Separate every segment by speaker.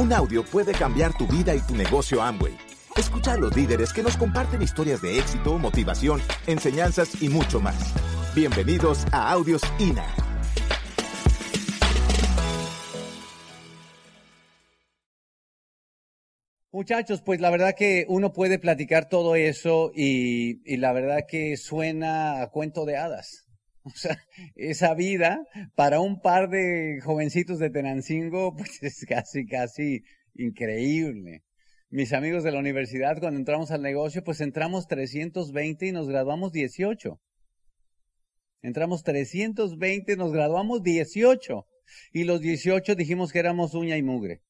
Speaker 1: Un audio puede cambiar tu vida y tu negocio Amway. Escucha a los líderes que nos comparten historias de éxito, motivación, enseñanzas y mucho más. Bienvenidos a Audios INA.
Speaker 2: Muchachos, pues la verdad que uno puede platicar todo eso y, y, la verdad que suena a cuento de hadas. O sea, esa vida para un par de jovencitos de Tenancingo, pues es casi, casi increíble. Mis amigos de la universidad, cuando entramos al negocio, pues entramos 320 y nos graduamos 18. Entramos 320, nos graduamos 18. Y los 18 dijimos que éramos uña y mugre.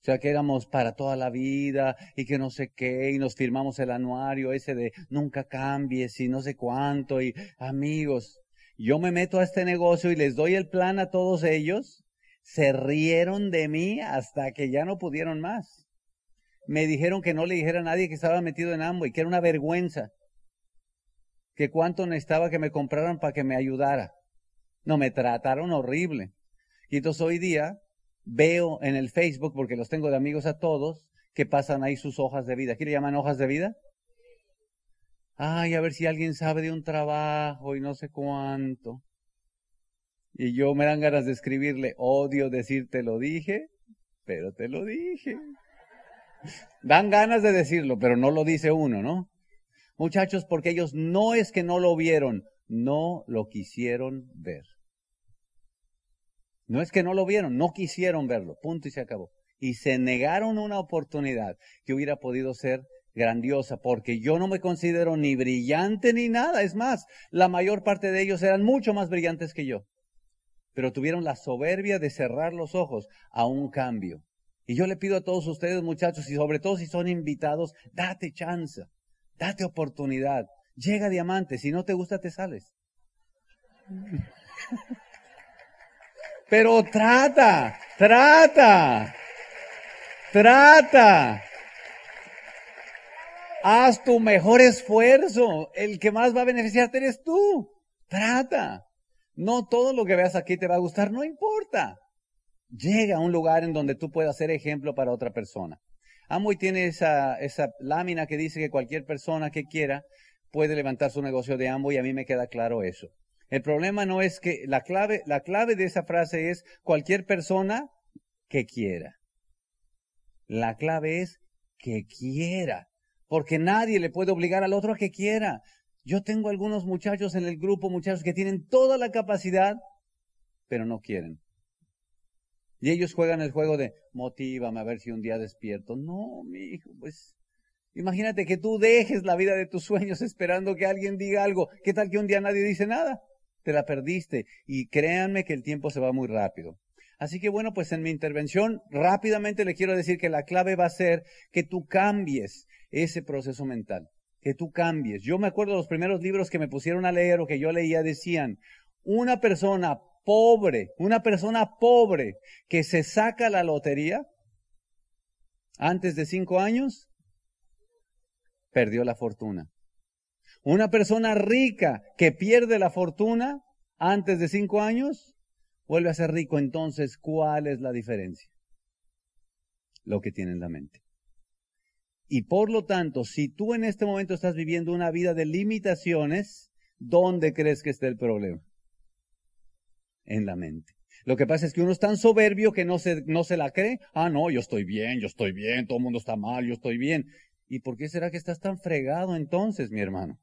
Speaker 2: O sea, que éramos para toda la vida y que no sé qué, y nos firmamos el anuario ese de nunca cambies y no sé cuánto, y amigos, yo me meto a este negocio y les doy el plan a todos ellos, se rieron de mí hasta que ya no pudieron más. Me dijeron que no le dijera a nadie que estaba metido en y que era una vergüenza, que cuánto necesitaba que me compraran para que me ayudara. No, me trataron horrible. Y entonces hoy día veo en el Facebook, porque los tengo de amigos a todos, que pasan ahí sus hojas de vida. ¿Qué le llaman hojas de vida? Ay, a ver si alguien sabe de un trabajo y no sé cuánto. Y yo me dan ganas de escribirle, odio decir te lo dije, pero te lo dije. Dan ganas de decirlo, pero no lo dice uno, ¿no? Muchachos, porque ellos no es que no lo vieron, no lo quisieron ver. No es que no lo vieron, no quisieron verlo, punto y se acabó. Y se negaron una oportunidad que hubiera podido ser grandiosa, porque yo no me considero ni brillante ni nada. Es más, la mayor parte de ellos eran mucho más brillantes que yo. Pero tuvieron la soberbia de cerrar los ojos a un cambio. Y yo le pido a todos ustedes, muchachos, y sobre todo si son invitados, date chance, date oportunidad. Llega diamante, si no te gusta, te sales. Pero trata, trata, trata. Haz tu mejor esfuerzo. El que más va a beneficiarte eres tú. Trata. No todo lo que veas aquí te va a gustar, no importa. Llega a un lugar en donde tú puedas ser ejemplo para otra persona. Amway tiene esa, esa lámina que dice que cualquier persona que quiera puede levantar su negocio de Amway y a mí me queda claro eso. El problema no es que la clave, la clave de esa frase es cualquier persona que quiera. La clave es que quiera, porque nadie le puede obligar al otro a que quiera. Yo tengo algunos muchachos en el grupo, muchachos que tienen toda la capacidad, pero no quieren. Y ellos juegan el juego de motívame a ver si un día despierto. No, mi hijo, pues imagínate que tú dejes la vida de tus sueños esperando que alguien diga algo. ¿Qué tal que un día nadie dice nada? te la perdiste. Y créanme que el tiempo se va muy rápido. Así que bueno, pues en mi intervención rápidamente le quiero decir que la clave va a ser que tú cambies ese proceso mental, que tú cambies. Yo me acuerdo los primeros libros que me pusieron a leer o que yo leía decían, una persona pobre, una persona pobre que se saca la lotería antes de cinco años, perdió la fortuna. Una persona rica que pierde la fortuna antes de cinco años, vuelve a ser rico. Entonces, ¿cuál es la diferencia? Lo que tiene en la mente. Y por lo tanto, si tú en este momento estás viviendo una vida de limitaciones, ¿dónde crees que está el problema? En la mente. Lo que pasa es que uno es tan soberbio que no se, no se la cree. Ah, no, yo estoy bien, yo estoy bien, todo el mundo está mal, yo estoy bien. ¿Y por qué será que estás tan fregado entonces, mi hermano?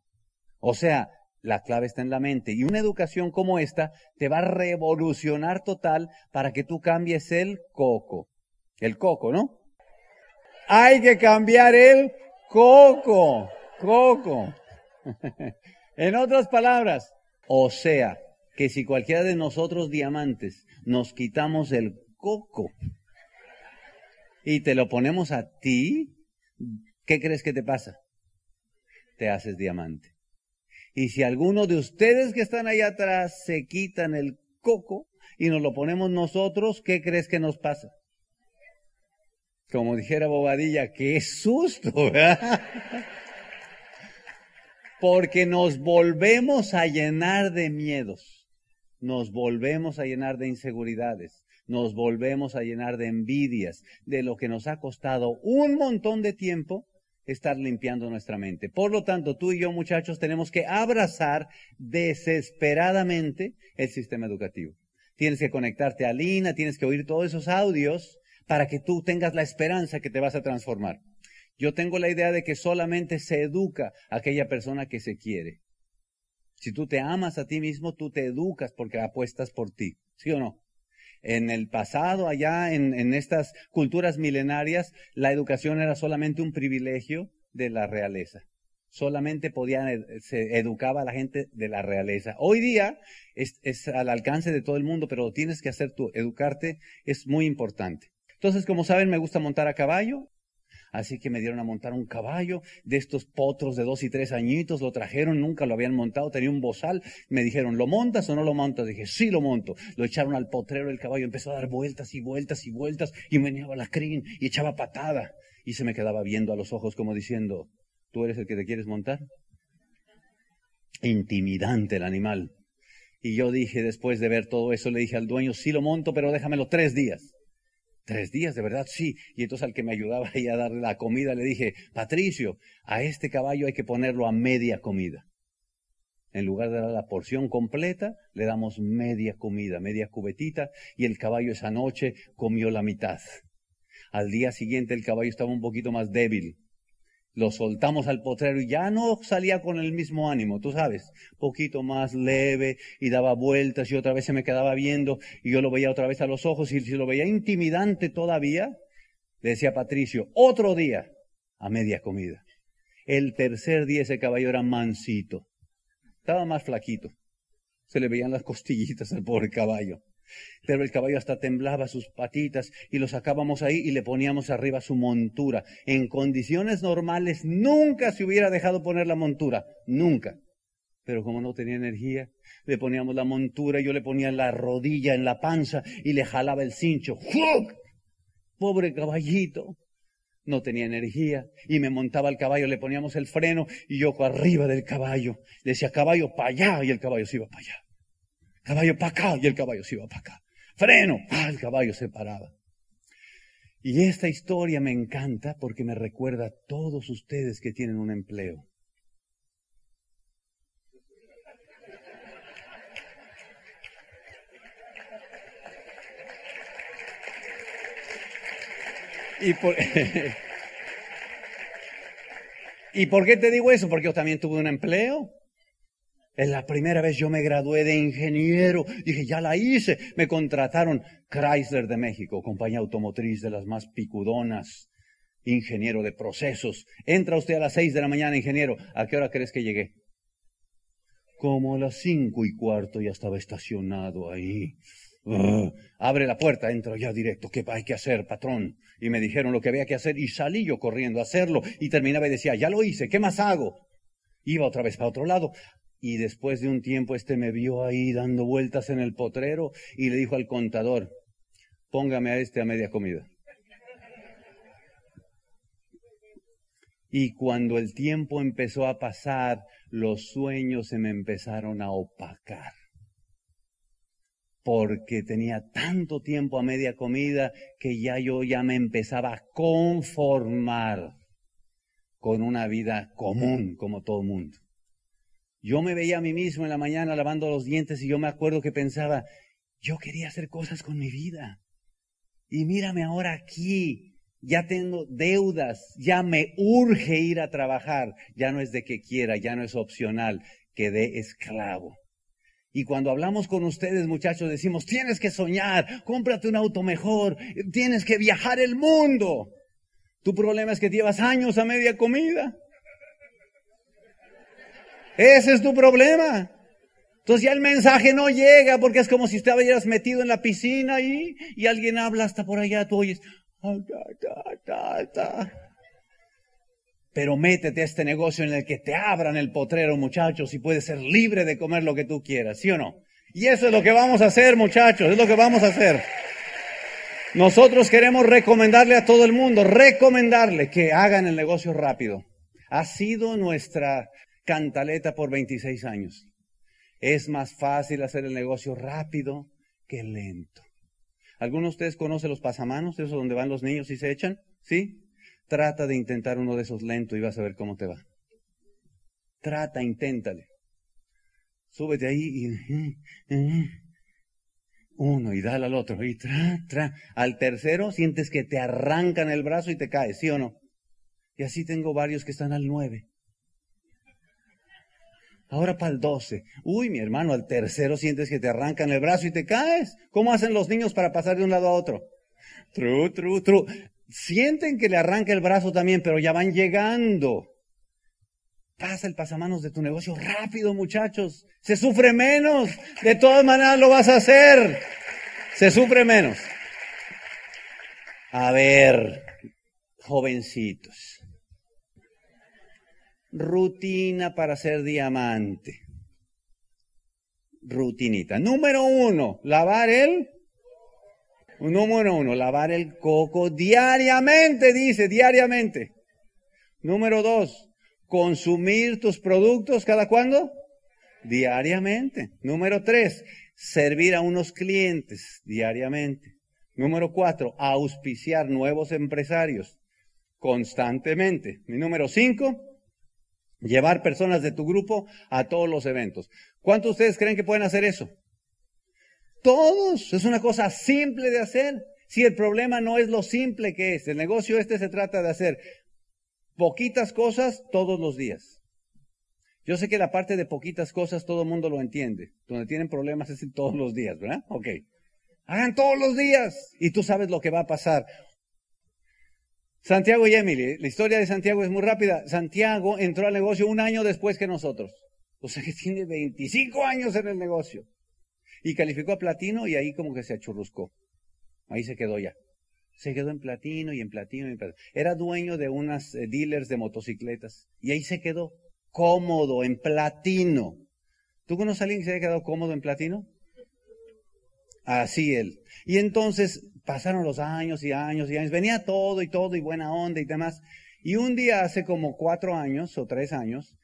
Speaker 2: O sea, la clave está en la mente. Y una educación como esta te va a revolucionar total para que tú cambies el coco. El coco, ¿no? Hay que cambiar el coco. Coco. en otras palabras, o sea, que si cualquiera de nosotros diamantes nos quitamos el coco y te lo ponemos a ti, ¿qué crees que te pasa? Te haces diamante. Y si alguno de ustedes que están ahí atrás se quitan el coco y nos lo ponemos nosotros, ¿qué crees que nos pasa? Como dijera Bobadilla, qué susto. Porque nos volvemos a llenar de miedos. nos volvemos a llenar de inseguridades, nos volvemos a llenar de envidias, de lo que nos ha costado un montón de tiempo estar limpiando nuestra mente. Por lo tanto, tú y yo, muchachos, tenemos que abrazar desesperadamente el sistema educativo. Tienes que conectarte a Lina, tienes que oír todos esos audios para que tú tengas la esperanza que te vas a transformar. Yo tengo la idea de que solamente se educa a aquella persona que se quiere. Si tú te amas a ti mismo, tú te educas porque apuestas por ti. ¿Sí o no? En el pasado, allá en, estas culturas milenarias, la educación era solamente un privilegio de la realeza. Solamente podían, eh, se educaba a la gente de la realeza. Hoy día es, es al alcance de todo el mundo, pero tienes que hacer tú. Educarte es muy importante. Entonces, como saben, me gusta montar a caballo. Así que me dieron a montar un caballo de estos potros de dos y tres añitos, lo trajeron, nunca lo habían montado, tenía un bozal, me dijeron, ¿lo montas o no lo montas? Dije, sí lo monto. Lo echaron al potrero, el caballo empezó a dar vueltas y vueltas y vueltas y meneaba la crin y echaba patada y se me quedaba viendo a los ojos como diciendo, ¿tú eres el que te quieres montar? Intimidante el animal. Y yo dije, después de ver todo eso, le dije al dueño, sí lo monto, pero déjamelo tres días. Tres días, de verdad, sí. Y entonces al que me ayudaba ahí a darle la comida le dije, Patricio, a este caballo hay que ponerlo a media comida. En lugar de dar la porción completa, le damos media comida, media cubetita, y el caballo esa noche comió la mitad. Al día siguiente el caballo estaba un poquito más débil lo soltamos al potrero y ya no salía con el mismo ánimo, tú sabes, poquito más leve y daba vueltas y otra vez se me quedaba viendo y yo lo veía otra vez a los ojos y si lo veía intimidante todavía, le decía Patricio, otro día a media comida. El tercer día ese caballo era mansito, estaba más flaquito, se le veían las costillitas al pobre caballo. Pero el caballo hasta temblaba sus patitas y lo sacábamos ahí y le poníamos arriba su montura. En condiciones normales nunca se hubiera dejado poner la montura, nunca. Pero como no tenía energía, le poníamos la montura, y yo le ponía la rodilla en la panza y le jalaba el cincho. Pobre caballito. No tenía energía y me montaba el caballo, le poníamos el freno y yo arriba del caballo. Le decía caballo para allá y el caballo se iba para allá. Caballo para acá y el caballo se iba para acá. Freno, ah, el caballo se paraba. Y esta historia me encanta porque me recuerda a todos ustedes que tienen un empleo. Y por, ¿Y por qué te digo eso? Porque yo también tuve un empleo. Es la primera vez yo me gradué de ingeniero. Dije, ya la hice. Me contrataron Chrysler de México, compañía automotriz de las más picudonas. Ingeniero de procesos. Entra usted a las seis de la mañana, ingeniero. ¿A qué hora crees que llegué? Como a las cinco y cuarto ya estaba estacionado ahí. Ah, abre la puerta, entro ya directo. ¿Qué hay que hacer, patrón? Y me dijeron lo que había que hacer y salí yo corriendo a hacerlo y terminaba y decía, ya lo hice, ¿qué más hago? Iba otra vez para otro lado. Y después de un tiempo este me vio ahí dando vueltas en el potrero y le dijo al contador, póngame a este a media comida. Y cuando el tiempo empezó a pasar, los sueños se me empezaron a opacar. Porque tenía tanto tiempo a media comida que ya yo ya me empezaba a conformar con una vida común como todo el mundo. Yo me veía a mí mismo en la mañana lavando los dientes y yo me acuerdo que pensaba, yo quería hacer cosas con mi vida. Y mírame ahora aquí, ya tengo deudas, ya me urge ir a trabajar, ya no es de que quiera, ya no es opcional, quedé esclavo. Y cuando hablamos con ustedes, muchachos, decimos, tienes que soñar, cómprate un auto mejor, tienes que viajar el mundo. Tu problema es que llevas años a media comida. Ese es tu problema. Entonces ya el mensaje no llega porque es como si estuvieras metido en la piscina y, y alguien habla hasta por allá, tú oyes. Pero métete a este negocio en el que te abran el potrero, muchachos, y puedes ser libre de comer lo que tú quieras, ¿sí o no? Y eso es lo que vamos a hacer, muchachos, es lo que vamos a hacer. Nosotros queremos recomendarle a todo el mundo, recomendarle que hagan el negocio rápido. Ha sido nuestra cantaleta por 26 años. Es más fácil hacer el negocio rápido que lento. ¿Alguno de ustedes conoce los pasamanos, esos donde van los niños y se echan? ¿Sí? Trata de intentar uno de esos lento y vas a ver cómo te va. Trata, inténtale. Súbete ahí y uno y dale al otro y tra, tra. Al tercero sientes que te arrancan el brazo y te caes, ¿sí o no? Y así tengo varios que están al nueve. Ahora para el 12. Uy, mi hermano, al tercero sientes que te arrancan el brazo y te caes. ¿Cómo hacen los niños para pasar de un lado a otro? True, true, true. Sienten que le arranca el brazo también, pero ya van llegando. Pasa el pasamanos de tu negocio rápido, muchachos. Se sufre menos. De todas maneras lo vas a hacer. Se sufre menos. A ver, jovencitos rutina para ser diamante. Rutinita. Número uno, lavar el. Número uno, lavar el coco diariamente, dice, diariamente. Número dos, consumir tus productos cada cuándo? Diariamente. Número tres, servir a unos clientes diariamente. Número cuatro, auspiciar nuevos empresarios constantemente. Mi número cinco, Llevar personas de tu grupo a todos los eventos. ¿Cuántos de ustedes creen que pueden hacer eso? Todos. Es una cosa simple de hacer. Si el problema no es lo simple que es, el negocio este se trata de hacer poquitas cosas todos los días. Yo sé que la parte de poquitas cosas todo el mundo lo entiende. Donde tienen problemas es todos los días, ¿verdad? Ok. Hagan todos los días y tú sabes lo que va a pasar. Santiago y Emily, la historia de Santiago es muy rápida. Santiago entró al negocio un año después que nosotros. O sea que tiene 25 años en el negocio. Y calificó a platino y ahí como que se achurruscó. Ahí se quedó ya. Se quedó en platino y en platino y en platino. Era dueño de unas eh, dealers de motocicletas. Y ahí se quedó cómodo en platino. ¿Tú conoces a alguien que se haya quedado cómodo en platino? Así él. Y entonces pasaron los años y años y años. Venía todo y todo y buena onda y demás. Y un día hace como cuatro años o tres años,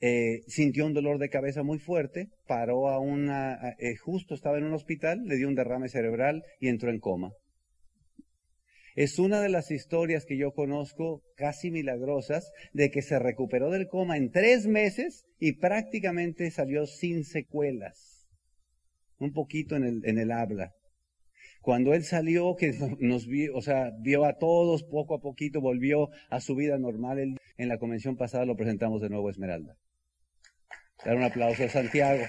Speaker 2: eh, sintió un dolor de cabeza muy fuerte, paró a una, eh, justo estaba en un hospital, le dio un derrame cerebral y entró en coma. Es una de las historias que yo conozco casi milagrosas de que se recuperó del coma en tres meses y prácticamente salió sin secuelas un poquito en el habla. Cuando él salió, que nos vio, o sea, vio a todos poco a poquito, volvió a su vida normal. en la convención pasada lo presentamos de nuevo a Esmeralda. Dar un aplauso a Santiago.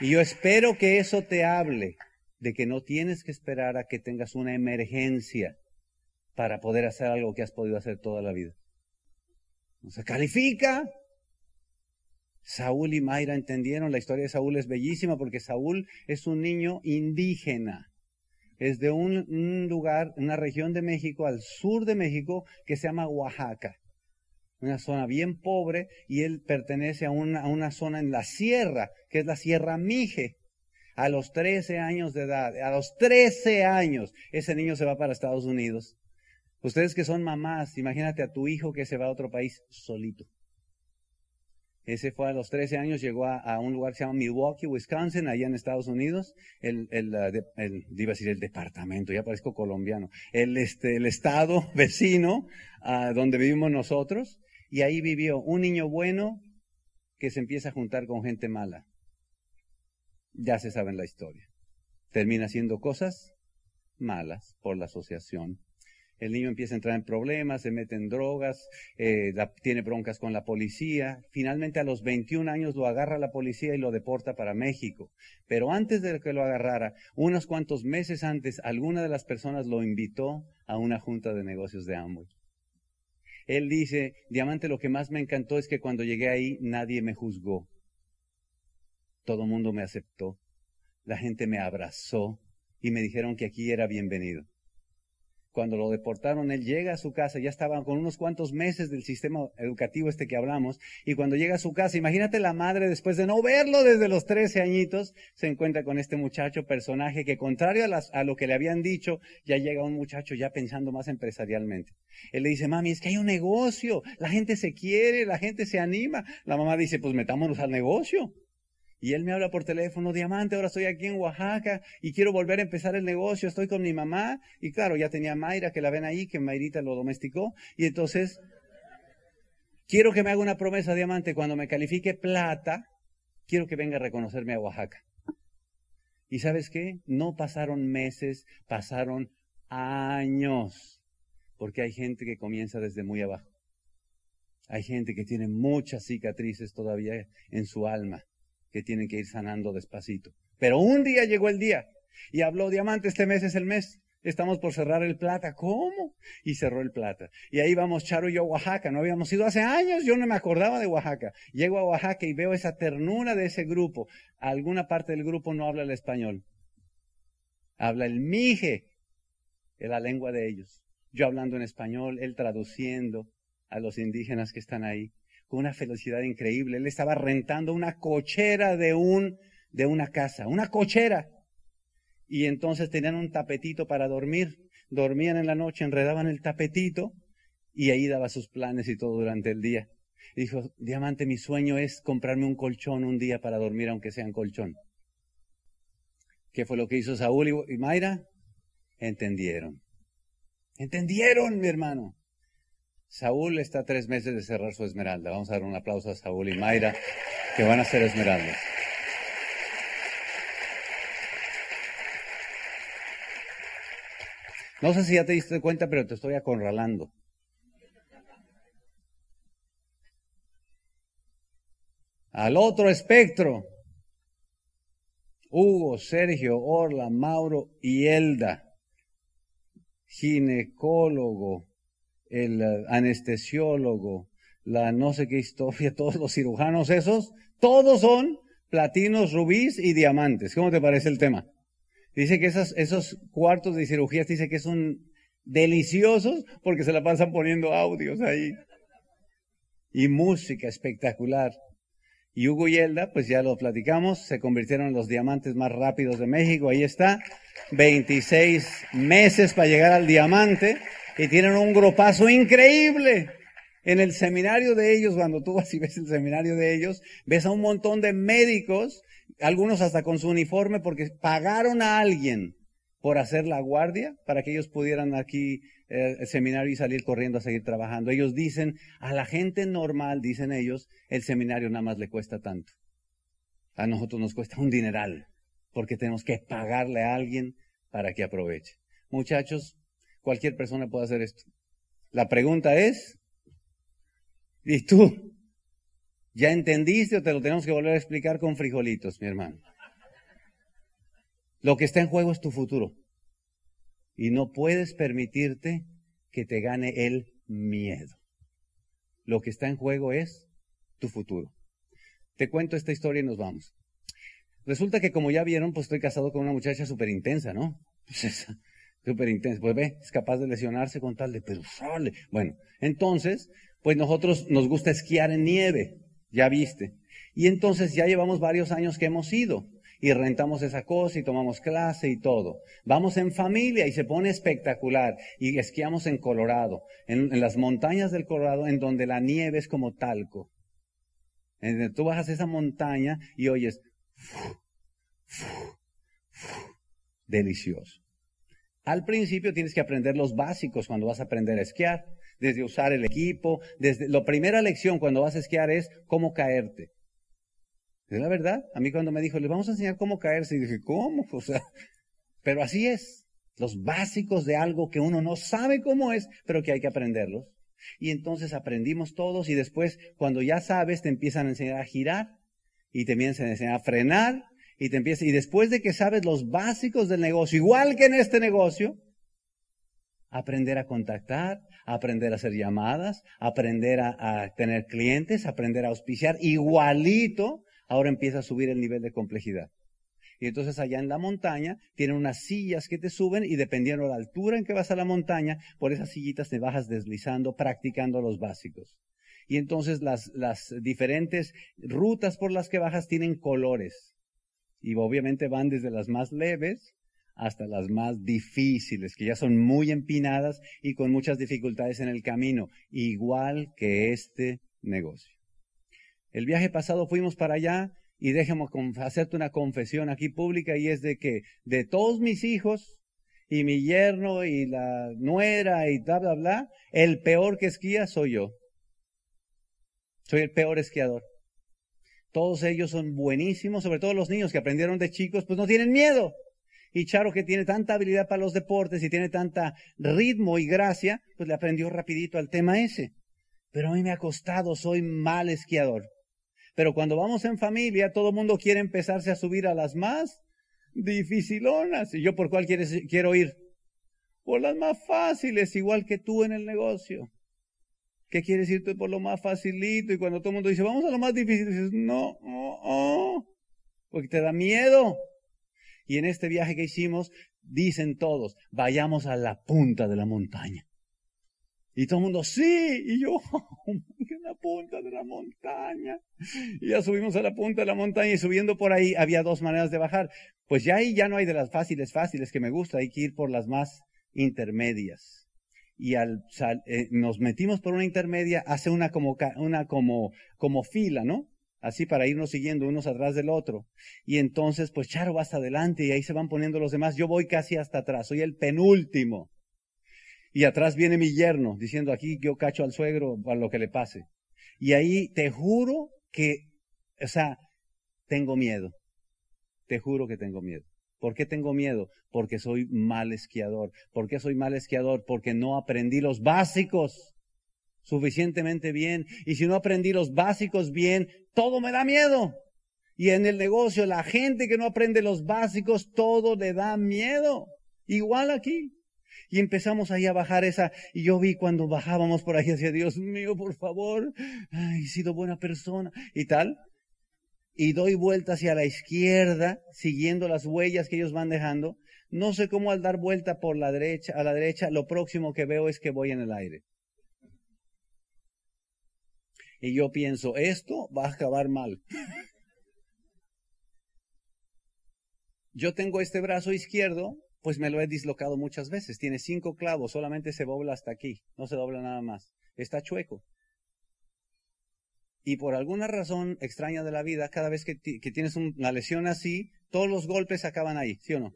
Speaker 2: Y yo espero que eso te hable de que no tienes que esperar a que tengas una emergencia para poder hacer algo que has podido hacer toda la vida. No se califica, Saúl y Mayra entendieron, la historia de Saúl es bellísima porque Saúl es un niño indígena. Es de un, lugar, una región de México, al sur de México, que se llama Oaxaca. Una zona bien pobre y él pertenece a una, a una zona en la sierra, que es la Sierra Mije. A los 13 años de edad, a los 13 años, ese niño se va para Estados Unidos. Ustedes que son mamás, imagínate a tu hijo que se va a otro país solito. Ese fue a los 13 años, llegó a, un lugar que se llama Milwaukee, Wisconsin, allá en Estados Unidos. El, el, el, decir el departamento, ya parezco colombiano. El, este, el estado vecino donde vivimos nosotros. Y ahí vivió un niño bueno que se empieza a juntar con gente mala. Ya se sabe la historia. Termina haciendo cosas malas por la asociación el niño empieza a entrar en problemas, se mete en drogas, eh, tiene broncas con la policía. Finalmente a los 21 años lo agarra la policía y lo deporta para México. Pero antes de que lo agarrara, unos cuantos meses antes, alguna de las personas lo invitó a una junta de negocios de Amway. Él dice, Diamante, lo que más me encantó es que cuando llegué ahí nadie me juzgó. Todo el mundo me aceptó. La gente me abrazó y me dijeron que aquí era bienvenido. Cuando lo deportaron, él llega a su casa, ya estaba con unos cuantos meses del sistema educativo este que hablamos, y cuando llega a su casa, imagínate la madre después de no verlo desde los 13 añitos, se encuentra con este muchacho, personaje que contrario a, a lo que le habían dicho, ya llega un muchacho ya pensando más empresarialmente. Él le dice, mami, es que hay un negocio, la gente se quiere, la gente se anima. La mamá dice, pues metámonos al negocio. Y él me habla por teléfono, Diamante, ahora estoy aquí en Oaxaca y quiero volver a empezar el negocio, estoy con mi mamá. Y claro, ya tenía Mayra, que la ven ahí, que Mayrita lo domesticó. Y entonces, quiero que me haga una promesa, Diamante, cuando me califique plata, quiero que venga a reconocerme a Oaxaca. ¿Y sabes qué? No pasaron meses, pasaron años, porque hay gente que comienza desde muy abajo. Hay gente que tiene muchas cicatrices todavía en su alma que tienen que ir sanando despacito. Pero un día llegó el día y habló Diamante, este mes es el mes. Estamos por cerrar el plata. ¿Cómo? Y cerró el plata. Y ahí vamos Charo y yo a Oaxaca. No habíamos ido hace años. Yo no me acordaba de Oaxaca. Llego a Oaxaca y veo esa ternura de ese grupo. Alguna parte del grupo no habla el español. Habla el mije, en la lengua de ellos. Yo hablando en español, él traduciendo a los indígenas que están ahí con una felicidad increíble. Él estaba rentando una cochera de un, de una casa, una cochera. Y entonces tenían un tapetito para dormir. Dormían en la noche, enredaban el tapetito y ahí daba sus planes y todo durante el día. dijo, Diamante, mi sueño es comprarme un colchón un día para dormir, aunque sea en colchón. ¿Qué fue lo que hizo Saúl y Mayra? Entendieron. Entendieron, mi hermano. Saúl está tres meses de cerrar su esmeralda. Vamos a dar un aplauso a Saúl y Mayra, que van a ser esmeraldas. No sé si ya te diste cuenta, pero te estoy acorralando. Al otro espectro, Hugo, Sergio, Orla, Mauro y Elda, ginecólogo, el eh, anestesiólogo, la no sé qué historia, todos los cirujanos esos, todos son platinos, rubíes y diamantes. ¿Cómo te parece el tema? Dice que esos, cuartos de cirugías dice que son deliciosos porque se la pasan poniendo audios ahí. Y música espectacular. Y Hugo y Elda, pues ya lo platicamos, se convirtieron en los diamantes más rápidos de México. Ahí está. 26 meses para llegar al diamante y tienen un grupazo increíble. En el seminario de ellos, cuando tú vas y ves el seminario de ellos, ves a un montón de médicos, algunos hasta con su uniforme, porque pagaron a alguien por hacer la guardia para que ellos pudieran aquí eh, el seminario y salir corriendo a seguir trabajando. Ellos dicen, a la gente normal, dicen ellos, el seminario nada más le cuesta tanto. A nosotros nos cuesta un dineral, porque tenemos que pagarle a alguien para que aproveche. Muchachos, Cualquier persona puede hacer esto. La pregunta es, ¿y tú? ¿Ya entendiste o te lo tenemos que volver a explicar con frijolitos, mi hermano? Lo que está en juego es tu futuro. Y no puedes permitirte que te gane el miedo. Lo que está en juego es tu futuro. Te cuento esta historia y nos vamos. Resulta que como ya vieron, pues estoy casado con una muchacha súper intensa, ¿no? Pues súper intenso. Pues ve, es capaz de lesionarse con tal de, pero sale. Bueno, entonces, pues nosotros nos gusta esquiar en nieve, ya viste. Y entonces ya llevamos varios años que hemos ido y rentamos esa cosa y tomamos clase y todo. Vamos en familia y se pone espectacular y esquiamos en Colorado, en, las montañas del Colorado en donde la nieve es como talco. En donde tú bajas esa montaña y oyes delicioso. Al principio tienes que aprender los básicos cuando vas a aprender a esquiar, desde usar el equipo, desde la primera lección cuando vas a esquiar es cómo caerte. Es la verdad. A mí cuando me dijo, les vamos a enseñar cómo caerse, y dije, ¿cómo? O sea, pero así es. Los básicos de algo que uno no sabe cómo es, pero que hay que aprenderlos. Y entonces aprendimos todos y después cuando ya sabes te empiezan a enseñar a girar y te empiezan a enseñar a frenar y te empieza, y después de que sabes los básicos del negocio, igual que en este negocio, aprender a contactar, aprender a hacer llamadas, aprender a, tener clientes, aprender a auspiciar, igualito, ahora empieza a subir el nivel de complejidad. Y entonces allá en la montaña tienen unas sillas que te suben y dependiendo de la altura en que vas a la montaña, por esas sillitas te bajas deslizando, practicando los básicos. Y entonces las, las diferentes rutas por las que bajas tienen colores. Y obviamente van desde las más leves hasta las más difíciles, que ya son muy empinadas y con muchas dificultades en el camino, igual que este negocio. El viaje pasado fuimos para allá y déjame hacerte una confesión aquí pública y es de que de todos mis hijos y mi yerno y la nuera y bla, bla, bla, el peor que esquía soy yo. Soy el peor esquiador. Todos ellos son buenísimos, sobre todo los niños que aprendieron de chicos, pues no tienen miedo. Y Charo, que tiene tanta habilidad para los deportes y tiene tanta ritmo y gracia, pues le aprendió rapidito al tema ese. Pero a mí me ha costado, soy mal esquiador. Pero cuando vamos en familia, todo el mundo quiere empezarse a subir a las más dificilonas. ¿Y yo por cuál quieres, quiero ir? Por las más fáciles, igual que tú en el negocio. ¿Qué quieres irte por lo más facilito? Y cuando todo el mundo dice, vamos a lo más difícil, dices, no, no, no, porque te da miedo. Y en este viaje que hicimos, dicen todos, vayamos a la punta de la montaña. Y todo el mundo, sí, y yo, en la punta de la montaña. Y ya subimos a la punta de la montaña y subiendo por ahí había dos maneras de bajar. Pues ya ahí ya no hay de las fáciles, fáciles que me gusta, hay que ir por las más intermedias. Y al, eh, nos metimos por una intermedia, hace una como, una como, como fila, ¿no? así para irnos siguiendo unos atrás del otro. Y entonces, pues Charo va hasta adelante y ahí se van poniendo los demás. Yo voy casi hasta atrás, soy el penúltimo. Y atrás viene mi yerno diciendo aquí yo cacho al suegro para lo que le pase. Y ahí te juro que, o sea, tengo miedo. Te juro que tengo miedo. ¿Por qué tengo miedo? Porque soy mal esquiador. ¿Por qué soy mal esquiador? Porque no aprendí los básicos suficientemente bien. Y si no aprendí los básicos bien, todo me da miedo. Y en el negocio, la gente que no aprende los básicos, todo le da miedo. Igual aquí. Y empezamos ahí a bajar esa, y yo vi cuando bajábamos por ahí hacia Dios mío, por favor, ay, he sido buena persona, y tal. Y doy vuelta hacia la izquierda, siguiendo las huellas que ellos van dejando. No sé cómo al dar vuelta por la derecha, a la derecha, lo próximo que veo es que voy en el aire. Y yo pienso, esto va a acabar mal. Yo tengo este brazo izquierdo, pues me lo he dislocado muchas veces. Tiene cinco clavos, solamente se dobla hasta aquí, no se dobla nada más. Está chueco. Y por alguna razón extraña de la vida, cada vez que, tienes una lesión así, todos los golpes acaban ahí, ¿sí o no?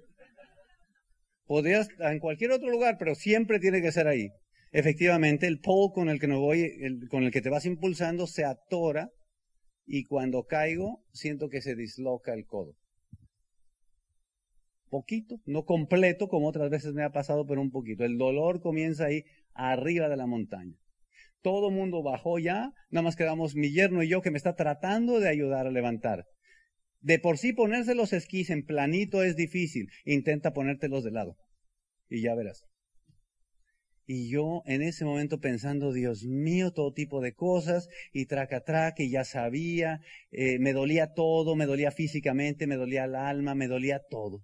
Speaker 2: Podrías en cualquier otro lugar, pero siempre tiene que ser ahí efectivamente el pole con el que voy, con el que te vas impulsando se atora y cuando caigo siento que se disloca el codo. Poquito, no completo como otras veces me ha pasado, pero un poquito. El dolor comienza ahí arriba de la montaña. Todo mundo bajó ya, nada más quedamos mi yerno y yo que me está tratando de ayudar a levantar. De por sí ponerse los esquís en planito es difícil. Intenta ponértelos de lado. Y ya verás. Y yo en ese momento pensando, Dios mío, todo tipo de cosas, y traca traca, y ya sabía, eh, me dolía todo, me dolía físicamente, me dolía el alma, me dolía todo.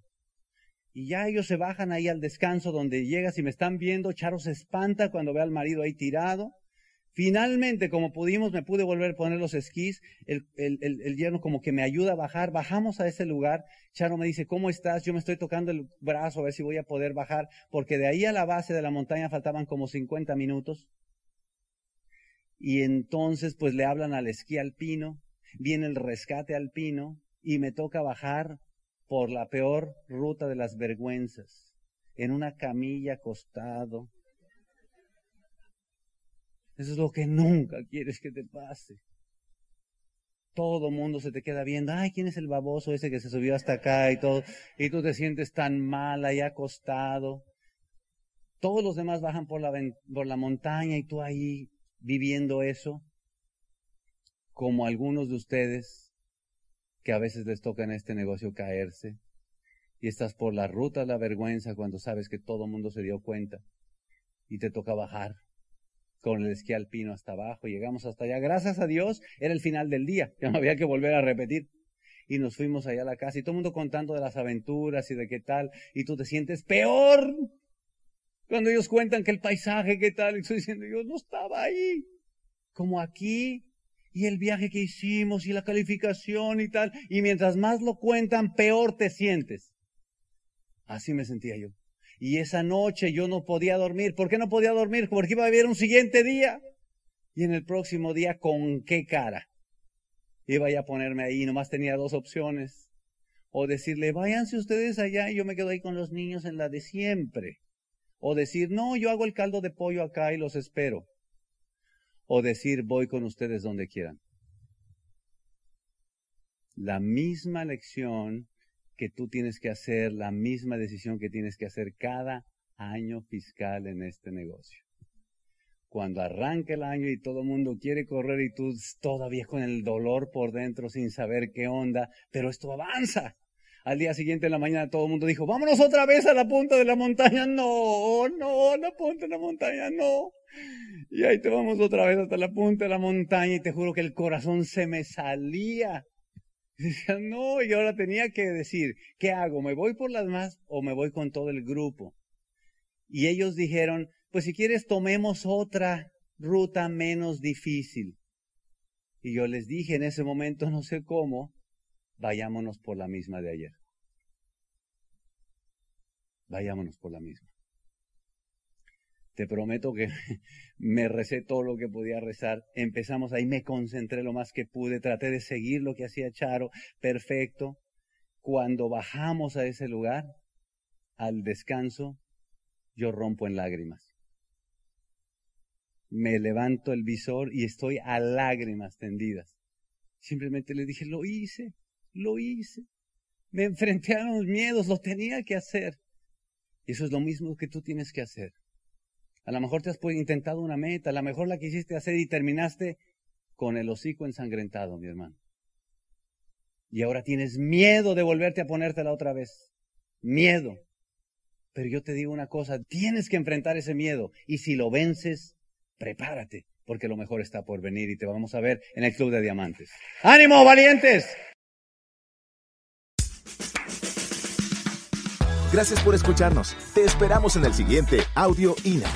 Speaker 2: Y ya ellos se bajan ahí al descanso donde llegas y me están viendo, Charo se espanta cuando ve al marido ahí tirado, Finalmente, como pudimos, me pude volver a poner los esquís. El, el, yerno como que me ayuda a bajar. Bajamos a ese lugar. Charo me dice, ¿cómo estás? Yo me estoy tocando el brazo a ver si voy a poder bajar, porque de ahí a la base de la montaña faltaban como 50 minutos. Y entonces, pues le hablan al esquí alpino, viene el rescate alpino y me toca bajar por la peor ruta de las vergüenzas, en una camilla acostado, eso es lo que nunca quieres que te pase. Todo mundo se te queda viendo, ay, ¿quién es el baboso ese que se subió hasta acá y todo? Y tú te sientes tan mal ahí acostado. Todos los demás bajan por la, por la montaña y tú ahí viviendo eso, como algunos de ustedes que a veces les toca en este negocio caerse y estás por la ruta de la vergüenza cuando sabes que todo mundo se dio cuenta y te toca bajar con el esquí alpino hasta abajo, llegamos hasta allá. Gracias a Dios, era el final del día, ya no había que volver a repetir. y nos fuimos allá a la casa y todo el mundo contando de las aventuras y de qué tal. Y tú te sientes peor cuando ellos cuentan que el paisaje qué tal. Y estoy diciendo yo no estaba ahí. Como aquí. Y el viaje que hicimos y la calificación y tal. Y mientras más lo cuentan peor te sientes. Así me sentía yo y esa noche yo no podía dormir ¿por qué no podía dormir? porque iba a haber un siguiente día y en el próximo día con qué cara iba a ponerme ahí, nomás tenía dos opciones. O decirle, váyanse ustedes allá y yo me quedo ahí con los niños en la de siempre. O decir, no, yo hago el caldo de pollo acá y los espero. O decir, voy con ustedes donde quieran. La misma lección que tú tienes que hacer, la misma decisión que tienes que hacer cada año fiscal en este negocio cuando arranca el año y todo el mundo quiere correr y tú todavía con el dolor por dentro sin saber qué onda, pero esto avanza. Al día siguiente en la mañana todo el mundo dijo, vámonos otra vez a la punta de la montaña. No, no, la punta de la montaña, no. Y ahí te vamos otra vez hasta la punta de la montaña y te juro que el corazón se me salía. Y no, y ahora tenía que decir, ¿qué hago? ¿Me voy por las más o me voy con todo el grupo? Y ellos dijeron, pues si quieres tomemos otra ruta menos difícil. Y yo les dije en ese momento, no sé cómo, vayámonos por la misma de ayer. Vayámonos por la misma. Te prometo que me recé todo lo que podía rezar. Empezamos ahí, me concentré lo más que pude, traté de seguir lo que hacía Charo, perfecto. Cuando bajamos a ese lugar, al descanso, yo rompo en lágrimas me levanto el visor y estoy a lágrimas tendidas. Simplemente le dije, lo hice, lo hice. Me enfrenté a los miedos, lo tenía que hacer. Y eso es lo mismo que tú tienes que hacer. A lo mejor te has intentado una meta, a lo mejor la quisiste hacer y terminaste con el hocico ensangrentado, mi hermano. Y ahora tienes miedo de volverte a ponértela otra vez. Miedo. Pero yo te digo una cosa, tienes que enfrentar ese miedo. Y si lo vences, prepárate, porque lo mejor está por venir y te vamos a ver en el Club de Diamantes. ¡Ánimo, valientes!
Speaker 1: Gracias por escucharnos. Te esperamos en el siguiente Audio INA.